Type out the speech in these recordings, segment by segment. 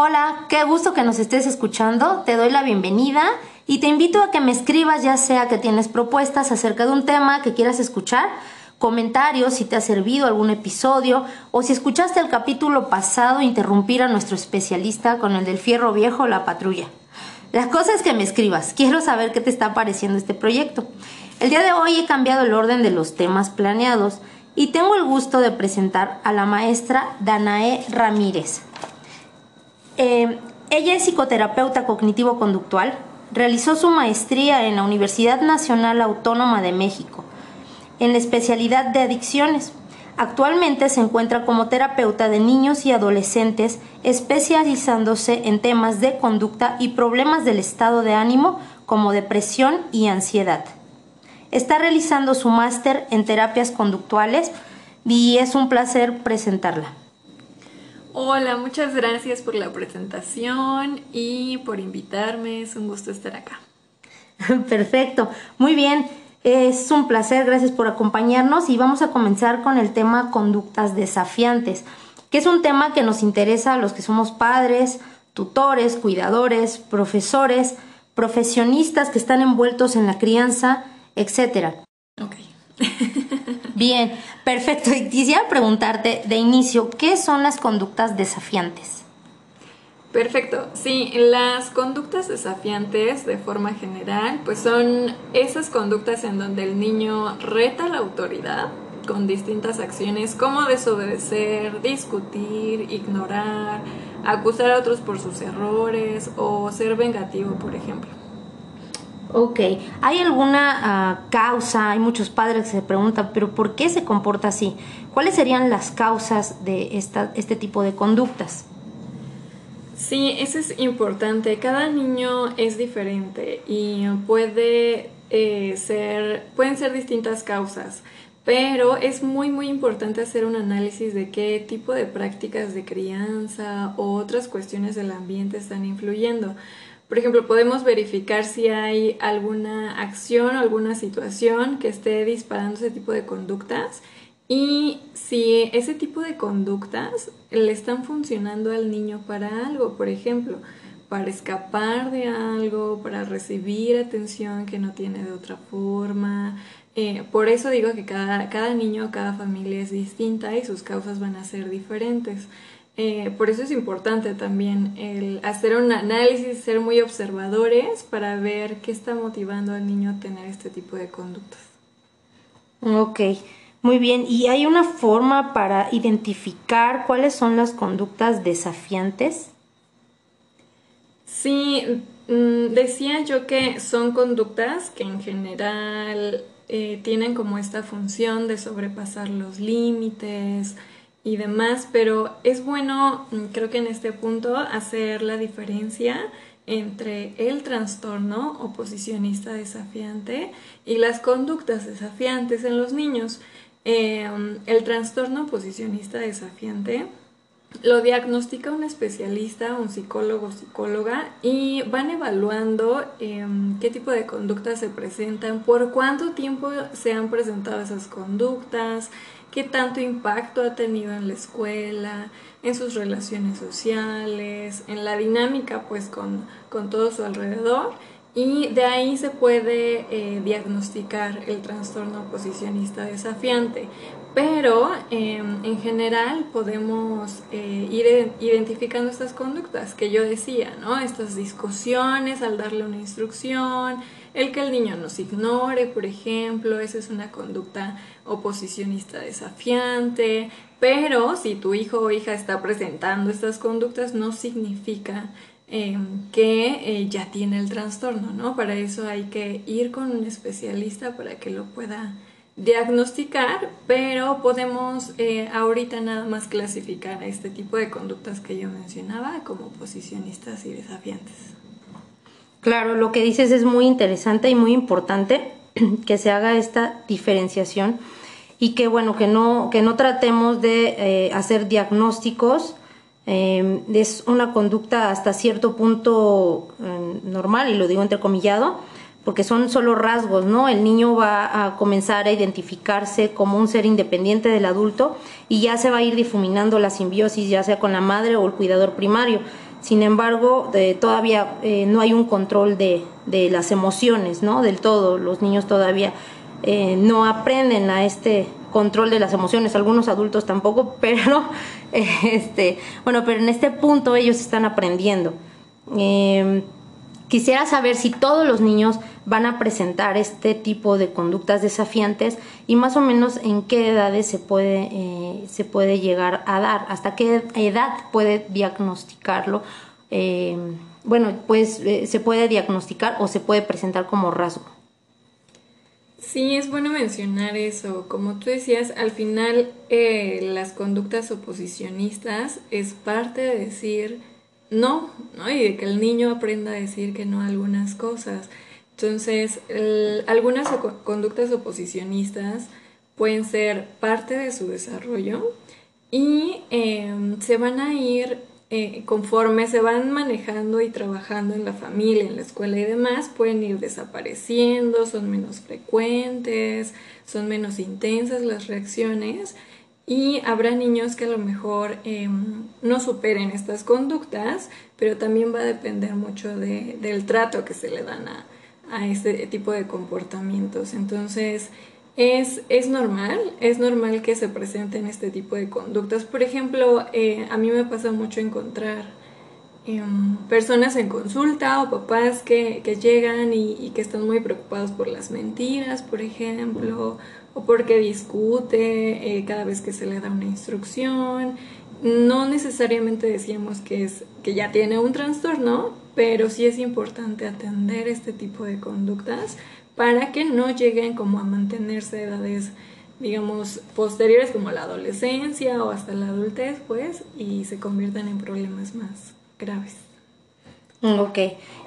Hola, qué gusto que nos estés escuchando. Te doy la bienvenida y te invito a que me escribas ya sea que tienes propuestas acerca de un tema que quieras escuchar, comentarios si te ha servido algún episodio o si escuchaste el capítulo pasado interrumpir a nuestro especialista con el del fierro viejo la patrulla. La cosa es que me escribas, quiero saber qué te está pareciendo este proyecto. El día de hoy he cambiado el orden de los temas planeados y tengo el gusto de presentar a la maestra Danae Ramírez. Eh, ella es psicoterapeuta cognitivo-conductual, realizó su maestría en la Universidad Nacional Autónoma de México, en la especialidad de adicciones. Actualmente se encuentra como terapeuta de niños y adolescentes, especializándose en temas de conducta y problemas del estado de ánimo como depresión y ansiedad. Está realizando su máster en terapias conductuales y es un placer presentarla. Hola, muchas gracias por la presentación y por invitarme. Es un gusto estar acá. Perfecto, muy bien. Es un placer, gracias por acompañarnos y vamos a comenzar con el tema conductas desafiantes, que es un tema que nos interesa a los que somos padres, tutores, cuidadores, profesores, profesionistas que están envueltos en la crianza, etcétera. Bien, perfecto. Y quisiera preguntarte de inicio, ¿qué son las conductas desafiantes? Perfecto. Sí, las conductas desafiantes de forma general, pues son esas conductas en donde el niño reta la autoridad con distintas acciones como desobedecer, discutir, ignorar, acusar a otros por sus errores o ser vengativo, por ejemplo. Ok, ¿hay alguna ah, causa? Hay muchos padres que se preguntan, pero ¿por qué se comporta así? ¿Cuáles serían las causas de esta, este tipo de conductas? Sí, eso es importante. Cada niño es diferente y puede eh, ser, pueden ser distintas causas, pero es muy muy importante hacer un análisis de qué tipo de prácticas de crianza o otras cuestiones del ambiente están influyendo. Por ejemplo, podemos verificar si hay alguna acción o alguna situación que esté disparando ese tipo de conductas y si ese tipo de conductas le están funcionando al niño para algo, por ejemplo, para escapar de algo, para recibir atención que no tiene de otra forma. Eh, por eso digo que cada, cada niño, cada familia es distinta y sus causas van a ser diferentes. Eh, por eso es importante también el hacer un análisis, ser muy observadores para ver qué está motivando al niño a tener este tipo de conductas. Ok, muy bien. ¿Y hay una forma para identificar cuáles son las conductas desafiantes? Sí, mm, decía yo que son conductas que en general eh, tienen como esta función de sobrepasar los límites, y demás, pero es bueno, mm, creo que en este punto, hacer la diferencia entre el trastorno oposicionista desafiante y las conductas desafiantes en los niños. Em, el trastorno oposicionista desafiante lo diagnostica un especialista, un psicólogo o psicóloga, y van evaluando em, qué tipo de conductas se presentan, por cuánto tiempo se han presentado esas conductas, qué tanto impacto ha tenido en la escuela, en sus relaciones sociales, en la dinámica pues con, todo su alrededor y de ahí se puede eh, diagnosticar el trastorno oposicionista desafiante. Pero em, en general podemos eh, ir identificando estas conductas que yo decía, ¿no? Estas discusiones al darle una instrucción, el que el niño nos ignore, por ejemplo, esa es una conducta oposicionista desafiante, pero si tu hijo o hija está presentando estas conductas no significa em, que eh, ya tiene el trastorno, ¿no? Para eso hay que ir con un especialista para que lo pueda diagnosticar, pero podemos eh, ahorita nada más clasificar a este tipo de conductas que yo mencionaba como oposicionistas y desafiantes. Claro, lo que dices es muy interesante y muy importante que se haga esta diferenciación y que bueno que no que no tratemos de eh, hacer diagnósticos eh, es una conducta hasta cierto punto eh, normal y lo digo entrecomillado porque son solo rasgos, ¿no? El niño va a comenzar a identificarse como un ser independiente del adulto y ya se va a ir difuminando la simbiosis, ya sea con la madre o el cuidador primario. Sin embargo, todavía eh, no hay un control de, de, las emociones, ¿no? Del todo, los niños todavía eh, no aprenden a este control de las emociones, algunos adultos tampoco, pero este, bueno, pero en este punto ellos están aprendiendo. Em, quisiera saber si todos los niños van a presentar este tipo de conductas desafiantes y más o menos en qué edades se puede, eh, se puede llegar a dar, hasta qué edad puede diagnosticarlo. Em, bueno, pues eh, se puede diagnosticar o se puede presentar como rasgo. Sí, es bueno mencionar eso. Como tú decías, al final eh, las conductas oposicionistas es parte de decir no, ¿no? Y de que el niño aprenda a decir que no a algunas cosas. Entonces, algunas conductas oposicionistas pueden ser parte de su desarrollo y em, se van a ir eh, conforme se van manejando y trabajando en la familia, en la escuela y demás, pueden ir desapareciendo, son menos frecuentes, son menos intensas las reacciones y habrá niños que a lo mejor em, no superen estas conductas, pero también va a depender mucho del trato que se le dan a, a este tipo de comportamientos. Entonces, es, es, normal, es normal que se presenten este tipo de conductas. Por ejemplo, eh, a mí me pasa mucho encontrar em, personas en consulta o papás que, que llegan y, que están muy preocupados por las mentiras, por ejemplo, o porque discute eh, cada vez que se le da una instrucción. No necesariamente decíamos que, es, que ya tiene un trastorno, pero sí es importante atender este tipo de conductas para que no lleguen como a mantenerse edades digamos posteriores como la adolescencia o hasta la adultez pues y se conviertan en problemas más graves. Mm, ok,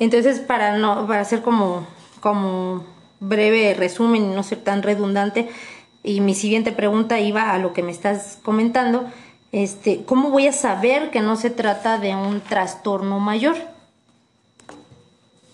entonces para no para hacer como como breve resumen y no ser tan redundante y mi siguiente pregunta iba a lo que me estás comentando, este, ¿cómo voy a saber que no se trata de un trastorno mayor?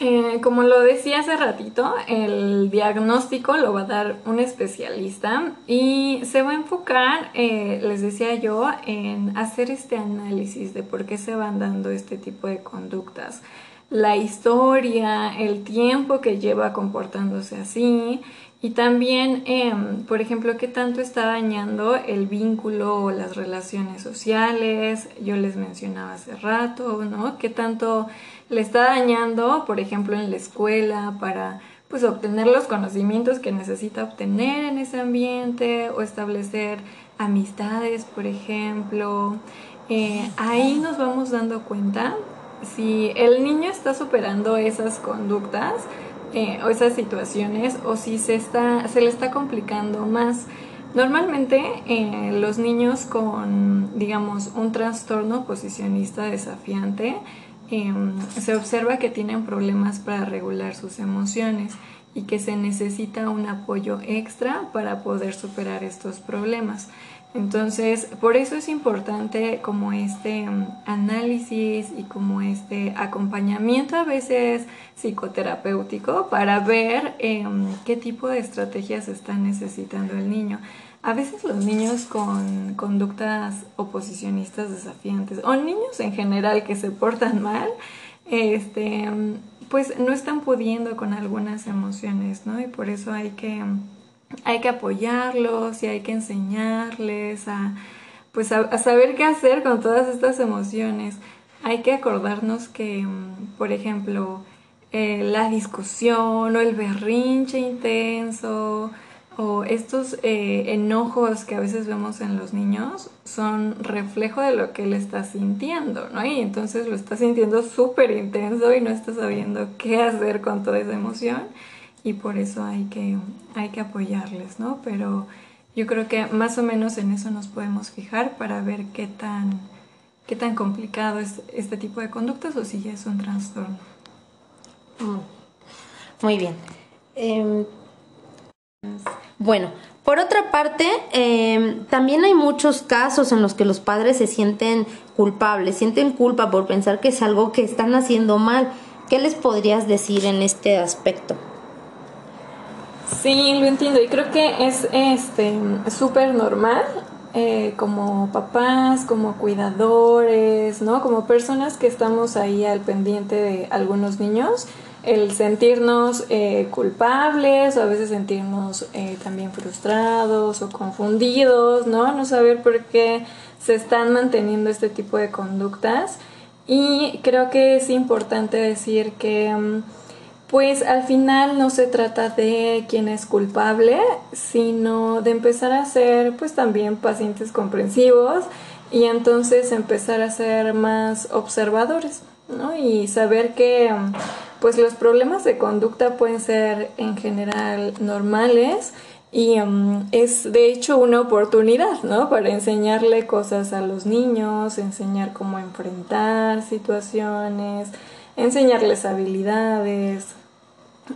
Eh, como lo decía hace ratito, el diagnóstico lo va a dar un especialista y se va a enfocar, eh, les decía yo, en hacer este análisis de por qué se van dando este tipo de conductas. La historia, el tiempo que lleva comportándose así y también, em, por ejemplo, qué tanto está dañando el vínculo o las relaciones sociales. Yo les mencionaba hace rato, ¿no? Qué tanto le está dañando, por ejemplo, en la escuela para pues obtener los conocimientos que necesita obtener en ese ambiente o establecer amistades, por ejemplo. Eh, ahí nos vamos dando cuenta si el niño está superando esas conductas eh, o esas situaciones o si se, está, se le está complicando más. Normalmente eh, los niños con, digamos, un trastorno posicionista desafiante Em, se observa que tienen problemas para regular sus emociones y que se necesita un apoyo extra para poder superar estos problemas. Entonces, por eso es importante como este em, análisis y como este acompañamiento a veces psicoterapéutico para ver em, qué tipo de estrategias está necesitando el niño. A veces los niños con conductas oposicionistas desafiantes o niños en general que se portan mal, este, pues no están pudiendo con algunas emociones, ¿no? Y por eso hay que, hay que apoyarlos y hay que enseñarles a, pues a, saber qué hacer con todas estas emociones. Hay que acordarnos que, por ejemplo, eh, la discusión o el berrinche intenso, o estos eh, enojos que a veces vemos en los niños son reflejo de lo que él está sintiendo, ¿no? Y entonces lo está sintiendo súper intenso y no está sabiendo qué hacer con toda esa emoción y por eso hay que, hay que apoyarles, ¿no? Pero yo creo que más o menos en eso nos podemos fijar para ver qué tan, qué tan complicado es este tipo de conductas o si ya es un trastorno. Mm. Muy bien. Em, bueno, por otra parte, em, también hay muchos casos en los que los padres se sienten culpables, sienten culpa por pensar que es algo que están haciendo mal. ¿Qué les podrías decir en este aspecto? Sí, lo entiendo y creo que es este súper normal eh, como papás, como cuidadores, ¿no? Como personas que estamos ahí al pendiente de algunos niños, el sentirnos eh, culpables o a veces sentirnos eh, también frustrados o confundidos, ¿no? No saber por qué se están manteniendo este tipo de conductas. Y creo que es importante decir que... Mm, pues al final no se trata de quién es culpable, sino de empezar a ser pues también pacientes comprensivos y entonces empezar a ser más observadores, ¿no? Y saber que pues los problemas de conducta pueden ser en general normales y um, es de hecho una oportunidad, ¿no? Para enseñarle cosas a los niños, enseñar cómo enfrentar situaciones, enseñarles habilidades,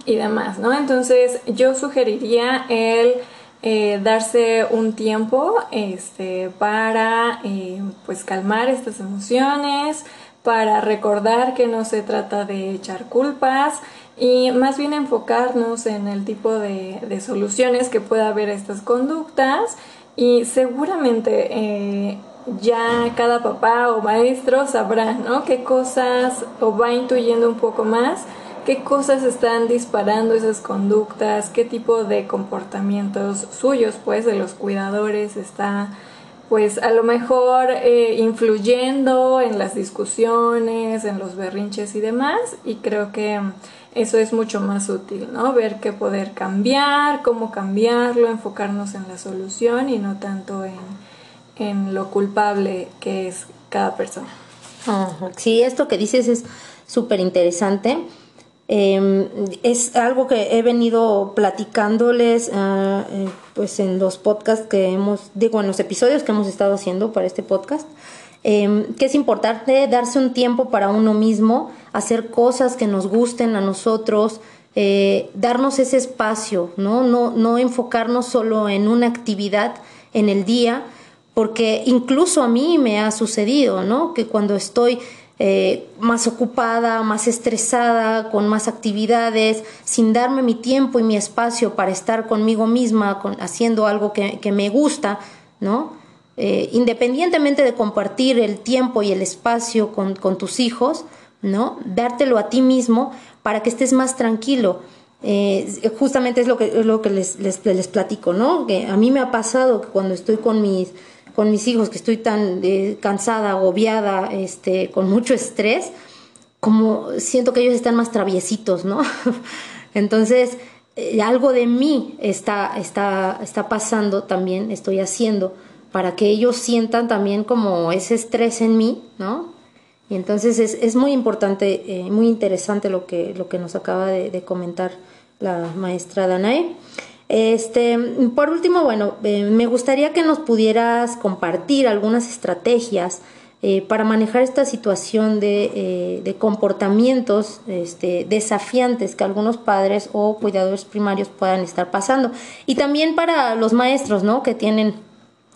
y demás, ¿no? Entonces yo sugeriría el eh, darse un tiempo este, para eh, pues calmar estas emociones, para recordar que no se trata de echar culpas y más bien enfocarnos en el tipo de, soluciones que pueda haber a estas conductas y seguramente eh, ya cada papá o maestro sabrá, ¿no? Qué cosas o va intuyendo un poco más qué cosas están disparando esas conductas, qué tipo de comportamientos suyos, pues, de los cuidadores está, pues, a lo mejor eh, influyendo en las discusiones, en los berrinches y demás, y creo que eso es mucho más útil, ¿no? Ver qué poder cambiar, cómo cambiarlo, enfocarnos en la solución y no tanto en, en lo culpable que es cada persona. Sí, esto que dices es súper interesante. Em, es algo que he venido platicándoles ah, eh, pues en los podcasts que hemos, digo, en los episodios que hemos estado haciendo para este podcast, em, que es importante darse un tiempo para uno mismo, hacer cosas que nos gusten a nosotros, eh, darnos ese espacio, ¿no? ¿no? No enfocarnos solo en una actividad en el día, porque incluso a mí me ha sucedido, ¿no? Que cuando estoy eh, más ocupada, más estresada, con más actividades, sin darme mi tiempo y mi espacio para estar conmigo misma, haciendo algo que, me gusta, ¿no? Eh, independientemente de compartir el tiempo y el espacio con, tus hijos, ¿no? Dártelo a ti mismo para que estés más tranquilo. Eh, justamente es lo que, lo que les, les, les platico, ¿no? Que a mí me ha pasado que cuando estoy con mis con mis hijos, que estoy tan eh, cansada, agobiada, este, con mucho estrés, como siento que ellos están más traviesitos, ¿no? Entonces, eh, algo de mí está, está, está pasando también, estoy haciendo, para que ellos sientan también como ese estrés en mí, ¿no? Y entonces es, es muy importante, eh, muy interesante lo que, lo que nos acaba de, de comentar la maestra Danae. Este, por último, bueno, eh, me gustaría que nos pudieras compartir algunas estrategias eh, para manejar esta situación de, eh, comportamientos este, desafiantes que algunos padres o cuidadores primarios puedan estar pasando. Y también para los maestros, ¿no? Que tienen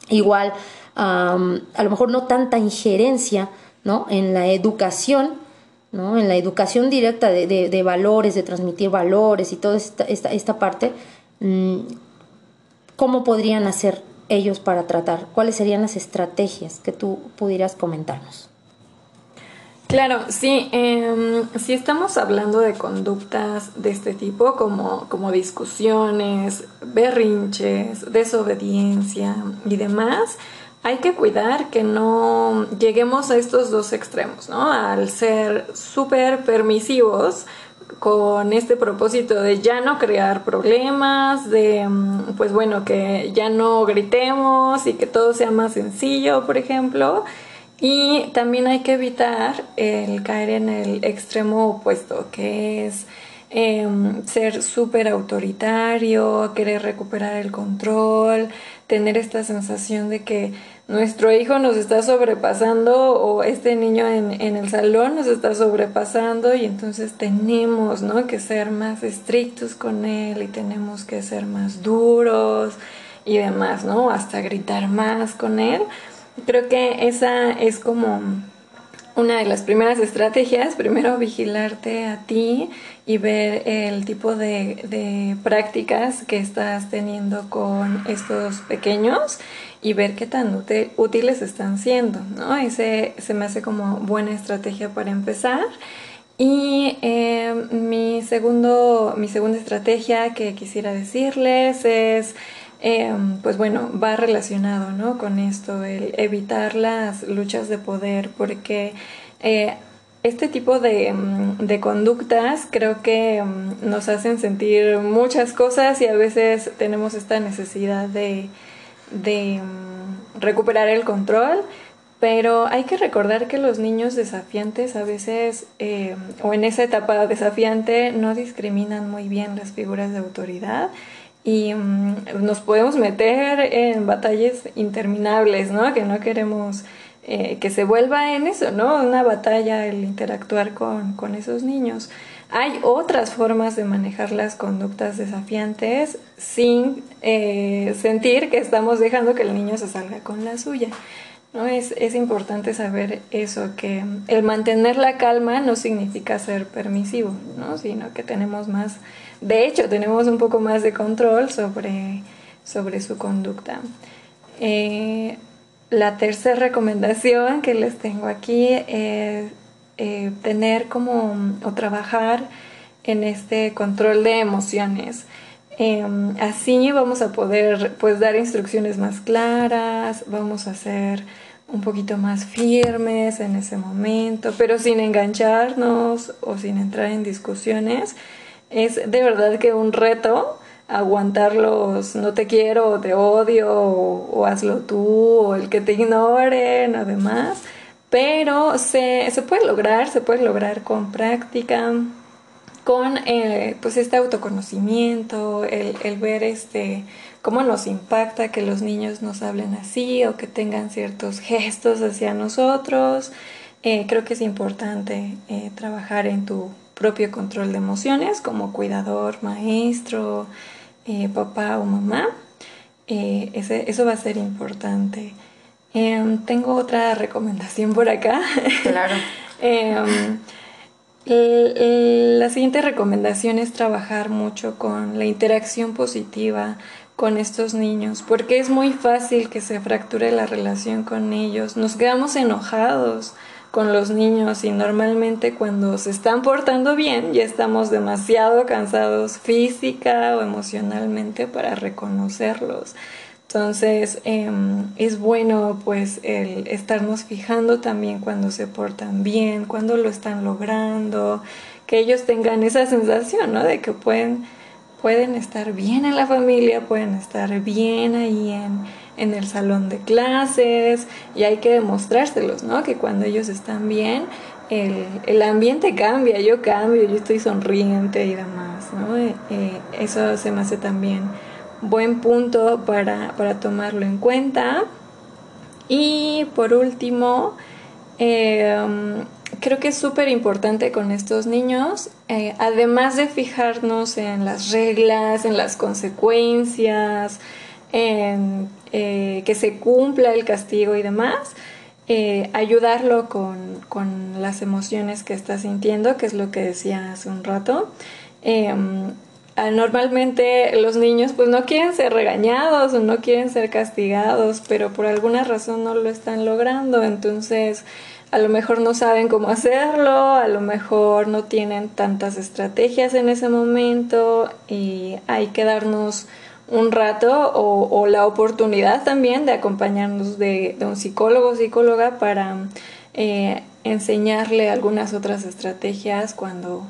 igual, a lo mejor no tanta injerencia, ¿no? En la educación, ¿no? En la educación directa de, valores, de transmitir valores y toda esta, esta, esta parte ¿cómo podrían hacer ellos para tratar? ¿Cuáles serían las estrategias que tú pudieras comentarnos? Claro, sí, em, si estamos hablando de conductas de este tipo, como, como discusiones, berrinches, desobediencia y demás, hay que cuidar que no lleguemos a estos dos extremos, ¿no? Al ser súper permisivos con este propósito de ya no crear problemas, de mm, pues bueno, que ya no gritemos y que todo sea más sencillo, por ejemplo. Y también hay que evitar el caer en el extremo opuesto, que es em, ser súper autoritario, querer recuperar el control, tener esta sensación de que nuestro hijo nos está sobrepasando o este niño en, en, el salón nos está sobrepasando y entonces tenemos ¿no? que ser más estrictos con él y tenemos que ser más duros y demás, ¿no? Hasta gritar más con él. Creo que esa es como una de las primeras estrategias, primero vigilarte a ti y ver el tipo de, prácticas que estás teniendo con estos pequeños y ver qué tan útiles están siendo, ¿no? Ese se me hace como buena estrategia para empezar. Y eh, mi, segundo, mi segunda estrategia que quisiera decirles es Em, pues bueno, va relacionado ¿no? con esto, el evitar las luchas de poder, porque eh, este tipo de, em, de, conductas creo que em, nos hacen sentir muchas cosas y a veces tenemos esta necesidad de, de recuperar el control. Pero hay que recordar que los niños desafiantes a veces, o en esa etapa desafiante, no discriminan muy bien las figuras de autoridad y mm, nos podemos meter en batallas interminables, ¿no? Que no queremos eh, que se vuelva en eso, ¿no? Una batalla el interactuar con, con esos niños. Hay otras formas de manejar las conductas desafiantes sin eh, sentir que estamos dejando que el niño se salga con la suya. ¿no? Es, es importante saber eso, que el mantener la calma no significa ser permisivo, ¿no? sino que tenemos más de hecho, tenemos un poco más de control sobre, sobre su conducta. Eh, la tercera recomendación que les tengo aquí es eh, tener como o trabajar en este control de emociones. Em, así vamos a poder pues dar instrucciones más claras, vamos a ser un poquito más firmes en ese momento, pero sin engancharnos o sin entrar en discusiones es de verdad que un reto aguantar los no te quiero te odio o, hazlo tú o el que te ignoren o demás. Pero se, se puede lograr, se puede lograr con práctica, con eh, pues este autoconocimiento, el, el, ver este cómo nos impacta que los niños nos hablen así o que tengan ciertos gestos hacia nosotros. Eh, creo que es importante eh, trabajar en tu propio control de emociones como cuidador, maestro, eh, papá o mamá. Eh, eso va a ser importante. Em, tengo otra recomendación por acá. Claro. Em, la siguiente recomendación es trabajar mucho con la interacción positiva con estos niños, porque es muy fácil que se fracture la relación con ellos. Nos quedamos enojados con los niños y normalmente cuando se están portando bien ya estamos demasiado cansados física o emocionalmente para reconocerlos. Entonces em, es bueno pues el estarnos fijando también cuando se portan bien, cuando lo están logrando, que ellos tengan esa sensación, ¿no? De que pueden, pueden estar bien en la familia, pueden estar bien ahí en en el salón de clases y hay que demostrárselos, ¿no? Que cuando ellos están bien, el, ambiente cambia, yo cambio, yo estoy sonriente y demás, ¿no? Eh, eh, eso se me hace también buen punto para, tomarlo en cuenta. Y por último, em, creo que es súper importante con estos niños, eh, además de fijarnos en las reglas, en las consecuencias, en eh, que se cumpla el castigo y demás, eh, ayudarlo con, con, las emociones que está sintiendo, que es lo que decía hace un rato. Em, normalmente los niños pues no quieren ser regañados o no quieren ser castigados, pero por alguna razón no lo están logrando, entonces a lo mejor no saben cómo hacerlo, a lo mejor no tienen tantas estrategias en ese momento y hay que darnos un rato o, la oportunidad también de acompañarnos de, un psicólogo o psicóloga para eh, enseñarle algunas otras estrategias cuando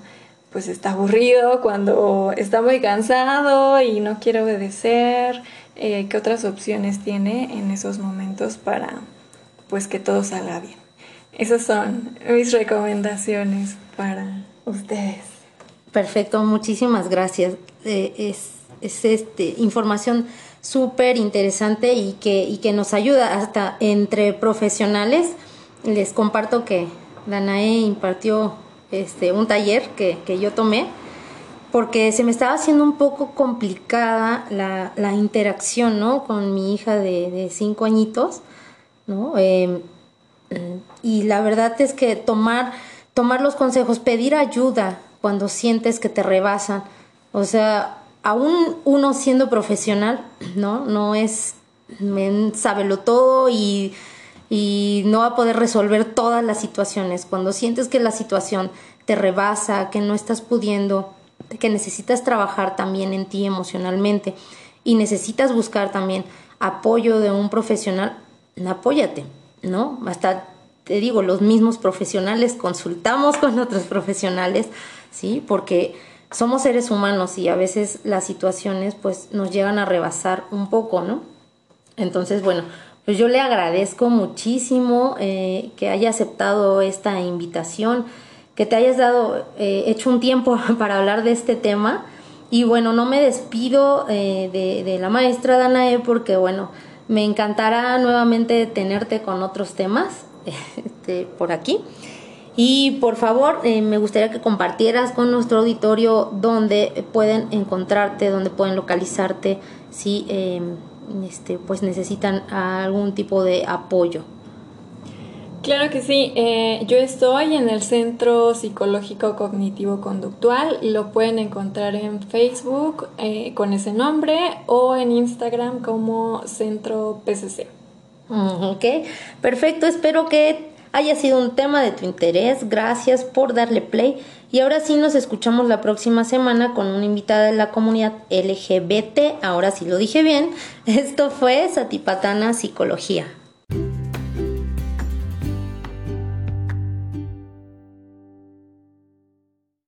pues está aburrido, cuando está muy cansado y no quiere obedecer, eh, qué otras opciones tiene en esos momentos para pues que todo salga bien. Esas son mis recomendaciones para ustedes. Perfecto, muchísimas gracias. Eh, es este, información súper interesante y que, y que nos ayuda hasta entre profesionales. Les comparto que Danae impartió este, un taller que, que yo tomé porque se me estaba haciendo un poco complicada la, la interacción ¿no? con mi hija de, de cinco añitos. ¿no? Em, y la verdad es que tomar, tomar los consejos, pedir ayuda cuando sientes que te rebasan, o sea, aún uno siendo profesional, ¿no? No es, sábelo todo y, y no va a poder resolver todas las situaciones. Cuando sientes que la situación te rebasa, que no estás pudiendo, que necesitas trabajar también en ti emocionalmente y necesitas buscar también apoyo de un profesional, apóyate, ¿no? Hasta te digo, los mismos profesionales consultamos con otros profesionales, ¿sí? Porque somos seres humanos y a veces las situaciones pues nos llegan a rebasar un poco, ¿no? Entonces, bueno, pues yo le agradezco muchísimo eh, que haya aceptado esta invitación, que te hayas dado, eh, hecho un tiempo para hablar de este tema. Y bueno, no me despido eh, de, de, la maestra Danae porque bueno, me encantará nuevamente tenerte con otros temas este, por aquí. Y por favor, eh, me gustaría que compartieras con nuestro auditorio dónde pueden encontrarte, dónde pueden localizarte, si em, este, pues necesitan algún tipo de apoyo. Claro que sí, eh, yo estoy en el Centro Psicológico Cognitivo Conductual, lo pueden encontrar en Facebook eh, con ese nombre o en Instagram como Centro PCC. Ok, perfecto, espero que haya sido un tema de tu interés, gracias por darle play y ahora sí nos escuchamos la próxima semana con una invitada de la comunidad LGBT, ahora sí lo dije bien, esto fue Satipatana Psicología.